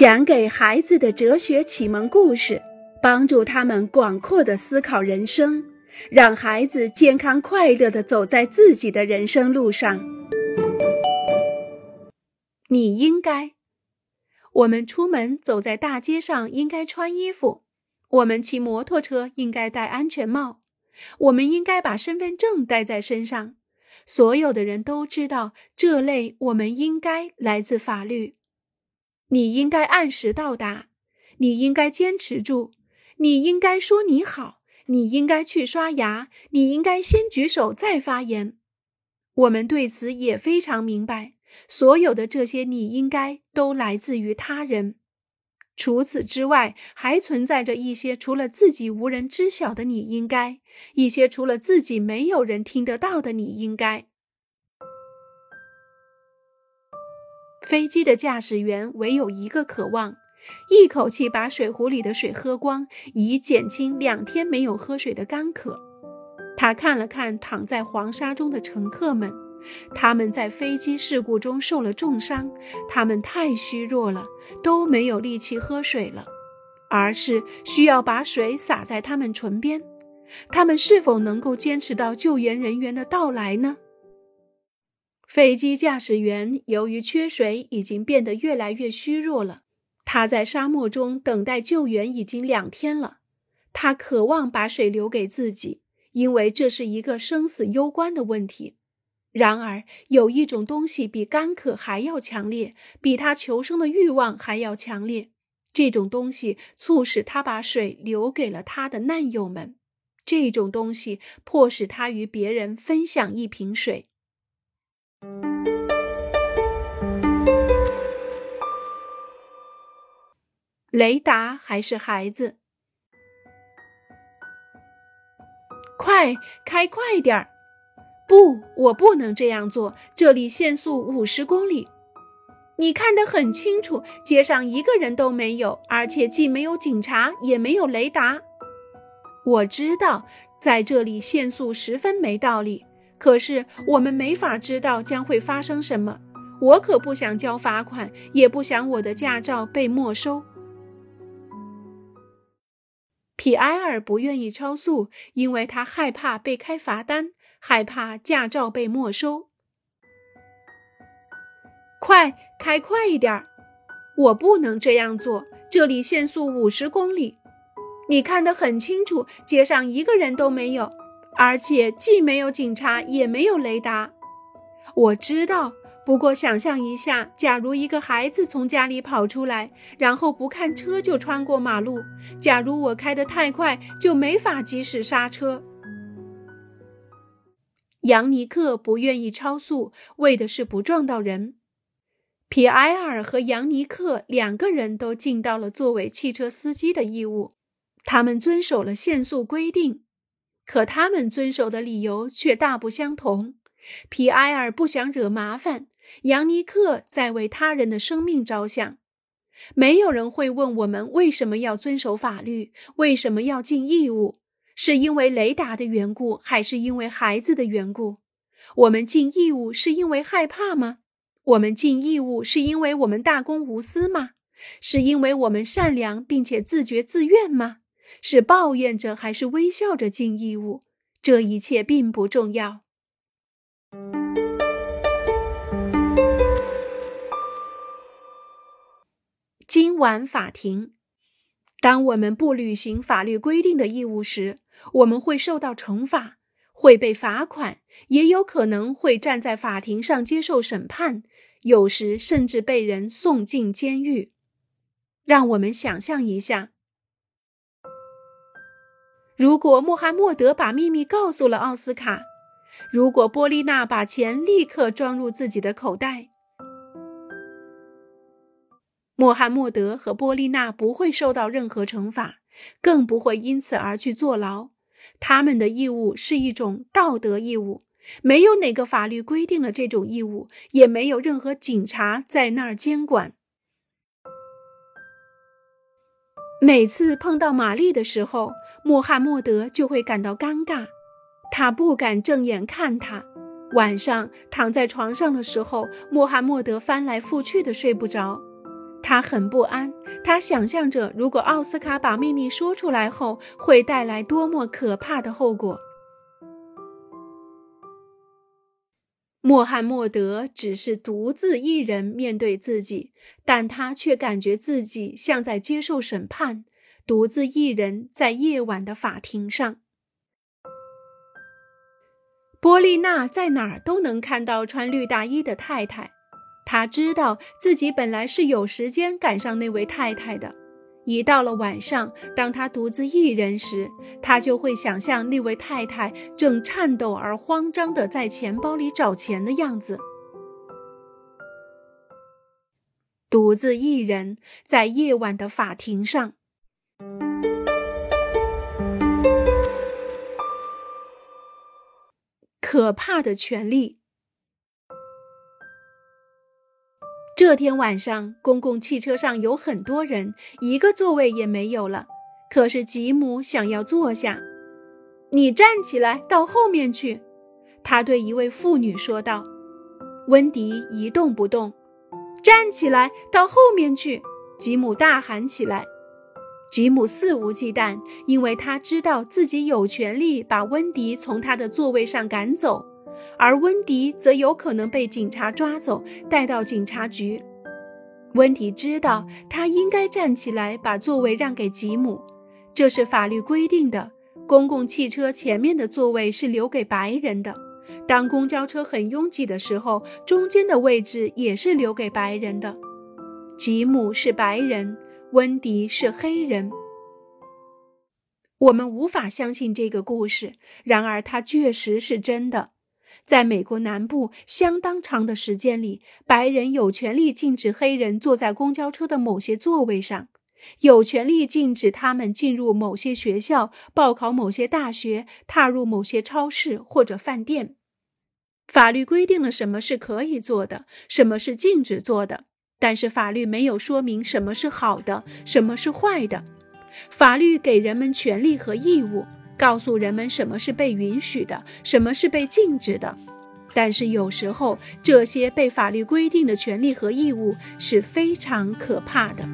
讲给孩子的哲学启蒙故事，帮助他们广阔的思考人生，让孩子健康快乐的走在自己的人生路上。你应该，我们出门走在大街上应该穿衣服，我们骑摩托车应该戴安全帽，我们应该把身份证带在身上。所有的人都知道，这类我们应该来自法律。你应该按时到达，你应该坚持住，你应该说你好，你应该去刷牙，你应该先举手再发言。我们对此也非常明白。所有的这些你应该都来自于他人。除此之外，还存在着一些除了自己无人知晓的你应该，一些除了自己没有人听得到的你应该。飞机的驾驶员唯有一个渴望，一口气把水壶里的水喝光，以减轻两天没有喝水的干渴。他看了看躺在黄沙中的乘客们，他们在飞机事故中受了重伤，他们太虚弱了，都没有力气喝水了，而是需要把水洒在他们唇边。他们是否能够坚持到救援人员的到来呢？飞机驾驶员由于缺水，已经变得越来越虚弱了。他在沙漠中等待救援已经两天了。他渴望把水留给自己，因为这是一个生死攸关的问题。然而，有一种东西比干渴还要强烈，比他求生的欲望还要强烈。这种东西促使他把水留给了他的难友们。这种东西迫使他与别人分享一瓶水。雷达还是孩子？快开快点儿！不，我不能这样做。这里限速五十公里。你看得很清楚，街上一个人都没有，而且既没有警察，也没有雷达。我知道在这里限速十分没道理，可是我们没法知道将会发生什么。我可不想交罚款，也不想我的驾照被没收。皮埃尔不愿意超速，因为他害怕被开罚单，害怕驾照被没收。快开快一点！我不能这样做，这里限速五十公里。你看得很清楚，街上一个人都没有，而且既没有警察，也没有雷达。我知道。不过，想象一下，假如一个孩子从家里跑出来，然后不看车就穿过马路；假如我开得太快，就没法及时刹车。杨尼克不愿意超速，为的是不撞到人。皮埃尔和杨尼克两个人都尽到了作为汽车司机的义务，他们遵守了限速规定，可他们遵守的理由却大不相同。皮埃尔不想惹麻烦。杨尼克在为他人的生命着想。没有人会问我们为什么要遵守法律，为什么要尽义务？是因为雷达的缘故，还是因为孩子的缘故？我们尽义务是因为害怕吗？我们尽义务是因为我们大公无私吗？是因为我们善良并且自觉自愿吗？是抱怨着还是微笑着尽义务？这一切并不重要。今晚法庭，当我们不履行法律规定的义务时，我们会受到惩罚，会被罚款，也有可能会站在法庭上接受审判，有时甚至被人送进监狱。让我们想象一下，如果穆罕默德把秘密告诉了奥斯卡，如果波丽娜把钱立刻装入自己的口袋。穆罕默德和波丽娜不会受到任何惩罚，更不会因此而去坐牢。他们的义务是一种道德义务，没有哪个法律规定了这种义务，也没有任何警察在那儿监管。每次碰到玛丽的时候，穆罕默德就会感到尴尬，他不敢正眼看她。晚上躺在床上的时候，穆罕默德翻来覆去的睡不着。他很不安，他想象着如果奥斯卡把秘密说出来后会带来多么可怕的后果。穆罕默德只是独自一人面对自己，但他却感觉自己像在接受审判，独自一人在夜晚的法庭上。波丽娜在哪儿都能看到穿绿大衣的太太。她知道自己本来是有时间赶上那位太太的。一到了晚上，当他独自一人时，他就会想象那位太太正颤抖而慌张地在钱包里找钱的样子。独自一人在夜晚的法庭上，可怕的权利。这天晚上，公共汽车上有很多人，一个座位也没有了。可是吉姆想要坐下。你站起来，到后面去。他对一位妇女说道。温迪一动不动。站起来，到后面去。吉姆大喊起来。吉姆肆无忌惮，因为他知道自己有权利把温迪从他的座位上赶走。而温迪则有可能被警察抓走，带到警察局。温迪知道他应该站起来，把座位让给吉姆，这是法律规定的。公共汽车前面的座位是留给白人的，当公交车很拥挤的时候，中间的位置也是留给白人的。吉姆是白人，温迪是黑人。我们无法相信这个故事，然而它确实是真的。在美国南部相当长的时间里，白人有权利禁止黑人坐在公交车的某些座位上，有权利禁止他们进入某些学校、报考某些大学、踏入某些超市或者饭店。法律规定了什么是可以做的，什么是禁止做的，但是法律没有说明什么是好的，什么是坏的。法律给人们权利和义务。告诉人们什么是被允许的，什么是被禁止的。但是有时候，这些被法律规定的权利和义务是非常可怕的。